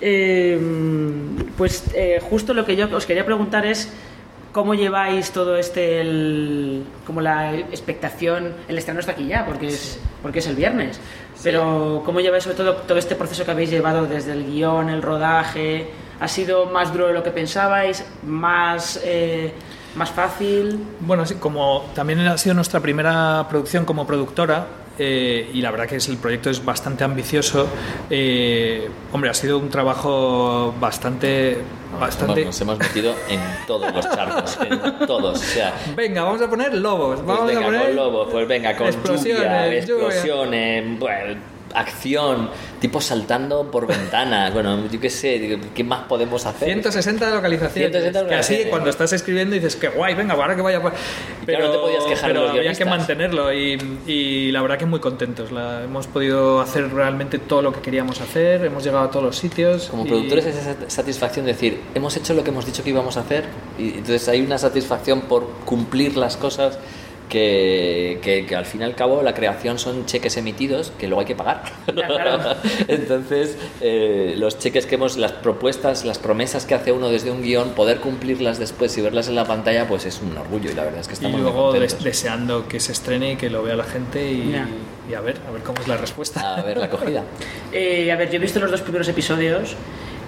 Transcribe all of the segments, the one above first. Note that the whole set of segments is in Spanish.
Eh, pues eh, justo lo que yo os quería preguntar es cómo lleváis todo este, el- como la expectación, el estreno está aquí ya, porque es, porque es el viernes, pero cómo lleváis sobre todo todo este proceso que habéis llevado desde el guion, el rodaje, ¿ha sido más duro de lo que pensabais, más, eh, más fácil? Bueno, sí, como también ha sido nuestra primera producción como productora, eh, y la verdad que es, el proyecto es bastante ambicioso, eh, hombre, ha sido un trabajo bastante... bastante... Nos hemos metido en todos los charcos, en todos. O sea, Venga, vamos a poner lobos, pues vamos venga, a poner... con lobos, pues venga, con explosiones, lluvia, lluvia. explosiones, bueno, acción, tipos saltando por ventanas. Bueno, yo qué sé, ¿qué más podemos hacer? 160 localizaciones. 160 que así localizaciones. cuando estás escribiendo dices que guay, venga, ahora que vaya. pues". claro, no te podías quejar de pero los había que mantenerlo y, y la verdad que muy contentos. La- hemos podido hacer realmente todo lo que queríamos hacer, hemos llegado a todos los sitios. Como y- productores es esa satisfacción de decir, hemos hecho lo que hemos dicho que íbamos a hacer y entonces hay una satisfacción por cumplir las cosas que, que- que al fin y al cabo la creación son cheques emitidos que luego hay que pagar. claro. entonces eh, los cheques que hemos, las propuestas, las promesas que hace uno desde un guion, poder cumplirlas después y verlas en la pantalla, pues es un orgullo y la verdad es que y estamos muy luego contentos. des- deseando que se estrene y que lo vea la gente y, Ya. y a ver, a ver cómo es la respuesta. A ver la acogida. Eh, a ver, yo he visto los dos primeros episodios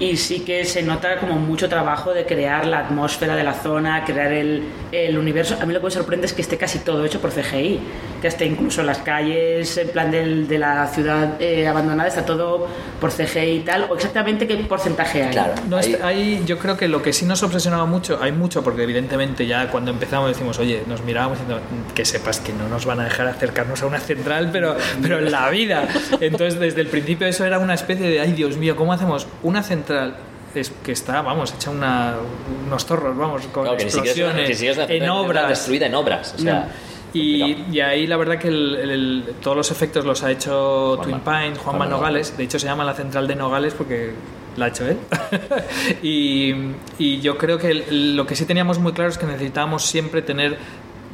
y sí que se nota como mucho trabajo de crear la atmósfera de la zona, crear el, el universo. A mí lo que me sorprende es que esté casi todo hecho por CGI, que hasta incluso las calles, en plan del- de la ciudad eh, abandonada, está todo por CGI y tal, o exactamente qué porcentaje hay. Claro. No, Ahí- está- ahí yo creo que lo que sí nos obsesionaba mucho, hay mucho, porque evidentemente ya cuando empezamos decimos, oye, nos mirábamos diciendo que sepas que no nos van a dejar acercarnos a una central, pero, pero en la vida. Entonces, desde el principio eso era una especie de, ay Dios mío, ¿cómo hacemos una central? Es que está, vamos, hecha una, unos torros, vamos, con Claro, que ni siquiera es una- explosiones, ni siquiera es una en central obras. destruida en obras. O sea, Y, ahí la verdad que el- el- todos los efectos los ha hecho. Twin Pines, Juanma Juanma Nogales. De hecho se llama la central de Nogales porque la ha hecho él. y, y yo creo que lo que sí teníamos muy claro es que necesitábamos siempre tener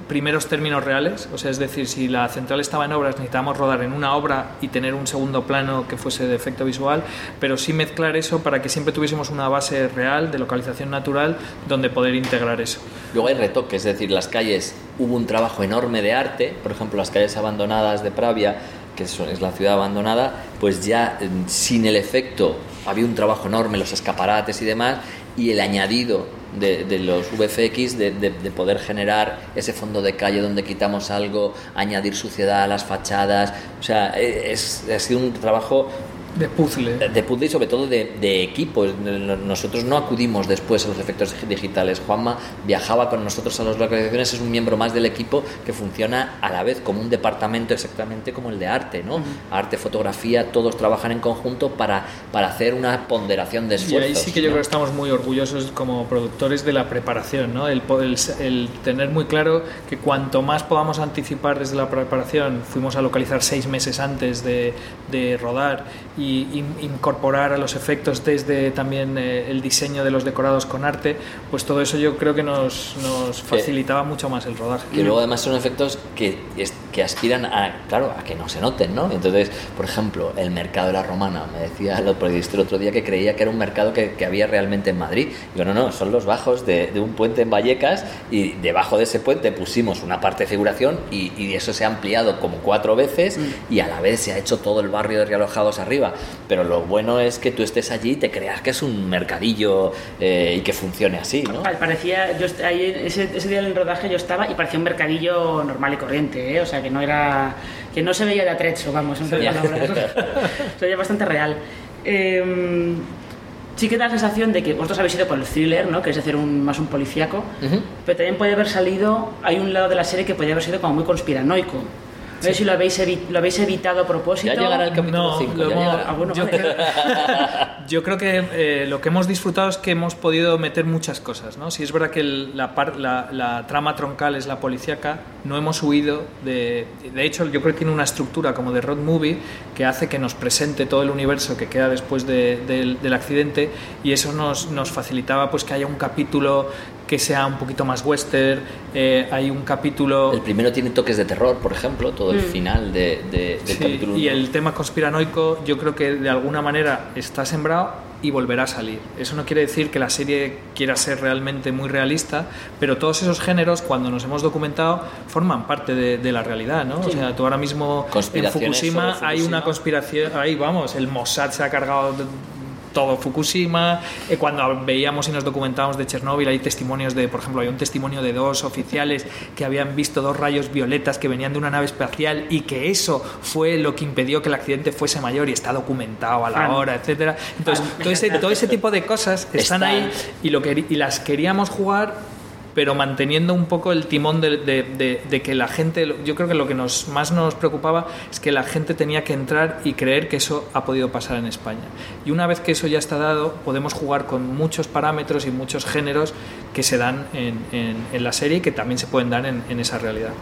primeros términos reales, o sea, es decir, si la central estaba en obras, necesitábamos rodar en una obra y tener un segundo plano que fuese de efecto visual, pero sí mezclar eso para que siempre tuviésemos una base real de localización natural donde poder integrar eso. Luego hay retoques, es decir, las calles, hubo un trabajo enorme de arte, por ejemplo, las calles abandonadas de Pravia, que es la ciudad abandonada, pues ya eh, sin el efecto había un trabajo enorme, los escaparates y demás, y el añadido de, de los VFX de, de- de poder generar ese fondo de calle donde quitamos algo, añadir suciedad a las fachadas, o sea, eh, es, ha sido un trabajo De puzzle. de puzzle y sobre todo de, de equipo. Nosotros no acudimos después a los efectos digitales. Juanma viajaba con nosotros a las localizaciones, es un miembro más del equipo que funciona a la vez como un departamento exactamente como el de arte, ¿no? Arte, fotografía, todos trabajan en conjunto para, para hacer una ponderación de Y esfuerzos. ahí sí que yo ¿no? creo que estamos muy orgullosos como productores de la preparación, ¿no? el, el, el tener muy claro que cuanto más podamos anticipar desde la preparación, fuimos a localizar seis meses antes de, de rodar y in- incorporar a los efectos desde también eh, el diseño de los decorados con arte, pues todo eso yo creo que nos, nos facilitaba mucho más el rodaje. que luego además son efectos que, es- que aspiran a, claro, a que no se noten, ¿no? Entonces, por ejemplo, el mercado de la Romana, me decía el periodista el otro día que creía que era un mercado que, que había realmente en Madrid. Digo, no, no, son los bajos de, de un puente en Vallecas y debajo de ese puente pusimos una parte de figuración y, y eso se ha ampliado como cuatro veces y a la vez se ha hecho todo el barrio de realojados arriba. Pero lo bueno es que tú estés allí y te creas que es un mercadillo eh, y que funcione así, ¿no? Pa- Parecía, yo ahí, ese, ese día del rodaje yo estaba y parecía un mercadillo normal y corriente, ¿eh? o sea que no era, que no se veía de atrezzo, vamos, en palabras. se veía bastante real. Eh, sí que da la sensación de que vosotros habéis ido por el thriller, ¿no? que es un, más un policíaco, pero también puede haber salido, hay un lado de la serie que podría haber sido como muy conspiranoico. No sé si lo habéis, lo habéis evitado a propósito. Ya llegará el capítulo No, 5. lo hemos- Ah, bueno, yo, vale. yo creo que eh, lo que hemos disfrutado es que hemos podido meter muchas cosas. ¿no? Si es verdad que el- la, par- la- la trama troncal es la policíaca, no hemos huido de... De hecho, yo creo que tiene una estructura como de road movie que hace que nos presente todo el universo que queda después de- del, del accidente y eso nos, nos facilitaba pues que haya un capítulo que sea un poquito más western, eh, hay un capítulo... El primero tiene toques de terror, por ejemplo, todo el final de, de- del Sí, capítulo y el tema conspiranoico yo creo que de alguna manera está sembrado y volverá a salir. Eso no quiere decir que la serie quiera ser realmente muy realista, pero todos esos géneros, cuando nos hemos documentado, forman parte de, de la realidad, ¿no? O sea, tú ahora mismo en Fukushima, sobre hay una Fukushima. conspiración, ahí vamos, el Mossad se ha cargado todo Fukushima. Eh, cuando veíamos y nos documentábamos de Chernóbil, hay testimonios de, por ejemplo, hay un testimonio de dos oficiales que habían visto dos rayos violetas que venían de una nave espacial y que eso fue lo que impidió que el accidente fuese mayor y está documentado a la hora, etcétera. Entonces, Fan. todo ese, todo ese tipo de cosas están Están. ahí y, lo que, y las queríamos jugar pero manteniendo un poco el timón de, que la gente, yo creo que lo que más nos preocupaba es que la gente tenía que entrar y creer que eso ha podido pasar en España. Y una vez que eso ya está dado, podemos jugar con muchos parámetros y muchos géneros que se dan en, la serie y que también se pueden dar en, esa realidad.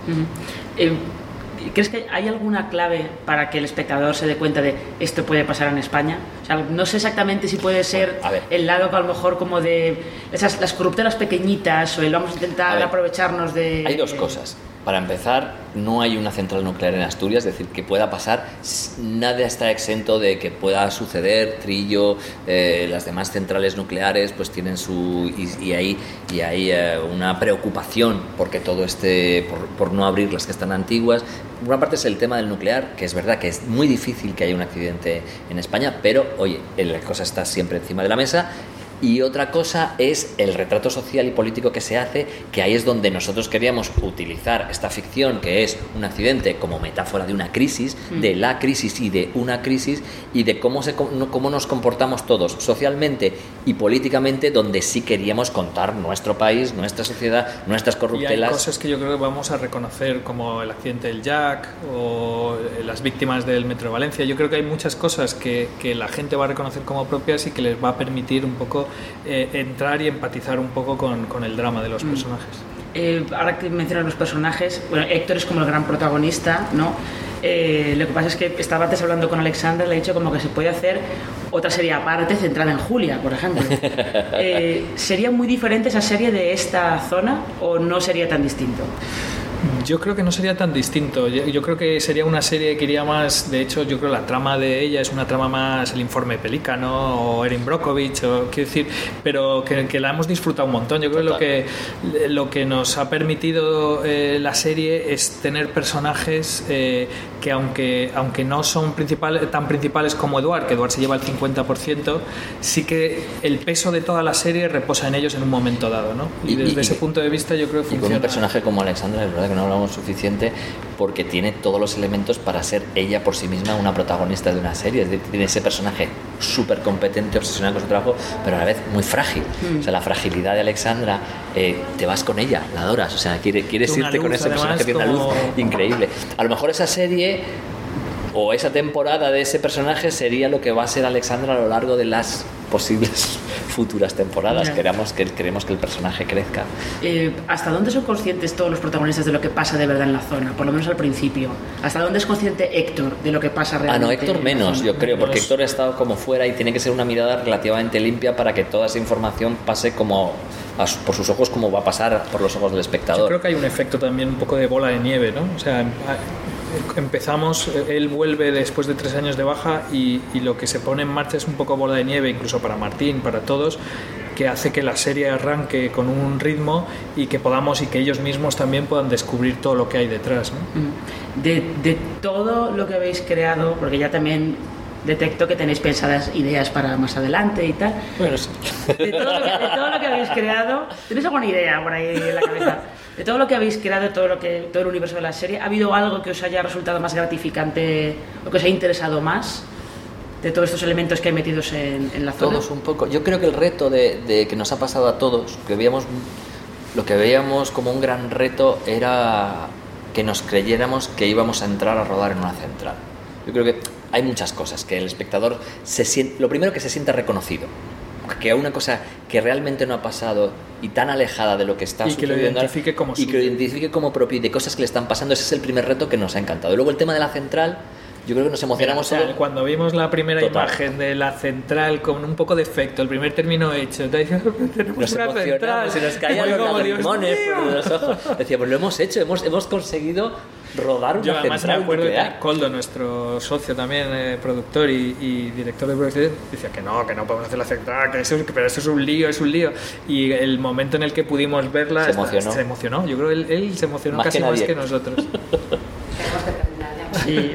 ¿Crees que hay alguna clave para que el espectador se dé cuenta de esto puede pasar en España? O sea, no sé exactamente si puede ser el lado que a lo mejor como de esas las corruptelas pequeñitas o el vamos a intentar aprovecharnos de... Hay dos cosas. Para empezar, no hay una central nuclear en Asturias, es decir, que pueda pasar, nada está exento de que pueda suceder, Trillo, eh, las demás centrales nucleares pues tienen su... y, y hay, y hay eh, una preocupación porque todo esté, por, por no abrir las que están antiguas. Por una parte es el tema del nuclear, que es verdad que es muy difícil que haya un accidente en España, pero oye, la cosa está siempre encima de la mesa y otra cosa es el retrato social y político que se hace, que ahí es donde nosotros queríamos utilizar esta ficción, que es un accidente, como metáfora de una crisis, de la crisis y de una crisis, y de cómo, se, cómo nos comportamos todos socialmente y políticamente, donde sí queríamos contar nuestro país, nuestra sociedad, nuestras Y hay corruptelas. cosas que yo creo que vamos a reconocer como el accidente del Jack o eh, las víctimas del Metro de Valencia. Yo creo que hay muchas cosas que, que la gente va a reconocer como propias y que les va a permitir un poco eh, entrar y empatizar un poco con, con el drama de los personajes. Eh, ahora que mencionas los personajes, bueno, Héctor es como el gran protagonista, ¿no? Eh, lo que pasa es que estaba antes hablando con Alexandra, le he dicho como que se puede hacer otra serie aparte centrada en Julia, por ejemplo. ¿Sería muy diferente esa serie de esta zona o no sería tan distinto? Yo creo que no sería tan distinto. Yo, yo creo que sería una serie que iría más. De hecho, yo creo que la trama de ella es una trama más el informe Pelícano o Erin Brockovich, o quiero decir, pero que, que la hemos disfrutado un montón. Yo creo que lo que lo que nos ha permitido eh, la serie es tener personajes eh, que aunque aunque no son principales tan principales como Eduard, que Eduard se lleva el 50%, sí que el peso de toda la serie reposa en ellos en un momento dado, ¿no? Y, Y- y- desde ese y- punto de vista yo creo que Y con funciona. un personaje como Alexandra, es verdad que no suficiente porque tiene todos los elementos para ser ella por sí misma una protagonista de una serie. Es decir, tiene ese personaje súper competente, obsesionado con su trabajo, pero a la vez muy frágil. Mm. O sea, la fragilidad de Alexandra, eh, te vas con ella, la adoras. O sea, quiere- quieres Una irte con ese personaje, tiene una luz increíble. A lo mejor esa serie o esa temporada de ese personaje sería lo que va a ser Alexandra a lo largo de las posibles futuras temporadas. Queremos que, queremos que el personaje crezca. Eh, ¿Hasta dónde son conscientes todos los protagonistas de lo que pasa de verdad en la zona? Por lo menos al principio. ¿Hasta dónde es consciente Héctor de lo que pasa Ah, realmente? no, Héctor menos, yo creo, porque. Héctor ha estado como fuera y tiene que ser una mirada relativamente limpia para que toda esa información pase como a su- por sus ojos como va a pasar por los ojos del Yo espectador. creo que hay un efecto también un poco de bola de nieve, ¿no? O sea, empezamos, eh, él vuelve después de tres años de baja y, y lo que se pone en marcha es un poco bola de nieve, incluso para Martín, para todos, que hace que la serie arranque con un ritmo y que podamos y que ellos mismos también puedan descubrir todo lo que hay detrás, ¿no? Mm. De, de todo lo que habéis creado, porque ya también detecto que tenéis pensadas ideas para más adelante y tal. Bueno, sí. De todo, lo que, de todo lo que habéis creado, ¿tenéis alguna idea por ahí en la cabeza? De todo lo que habéis creado, todo, lo que, todo el universo de la serie, ¿ha habido algo que os haya resultado más gratificante o que os haya interesado más de todos estos elementos que hay metidos en, en la zona? Todos un poco. Yo creo que el reto de, que nos ha pasado a todos, que veíamos, lo que veíamos como un gran reto era que nos creyéramos que íbamos a entrar a rodar en una central. Yo creo que hay muchas cosas que el espectador se siente, lo primero que se siente reconocido, que una cosa que realmente no ha pasado y tan alejada de lo que está Y que lo identifique como y que lo identifique como propio y de cosas que le están pasando, ese es el primer reto que nos ha encantado. Y luego el tema de la central, yo creo que nos emocionamos O sea, cuando vimos la primera Total. imagen de la central con un poco de efecto, el primer término hecho, tenemos Nos una central. y nos caían los lagrimones por los ojos. Decíamos, lo hemos hecho, hemos, hemos conseguido rodar una Yo además me central acuerdo de nuclear. Coldo, nuestro socio también, eh, productor y, y director de producción, decía que no, que no podemos hacer la central, que eso, es- que- pero eso es un lío, es un lío. Y el momento en el que pudimos verla Se emocionó. se emocionó. Yo creo que él, él se emocionó Más casi que más que nosotros. Sí,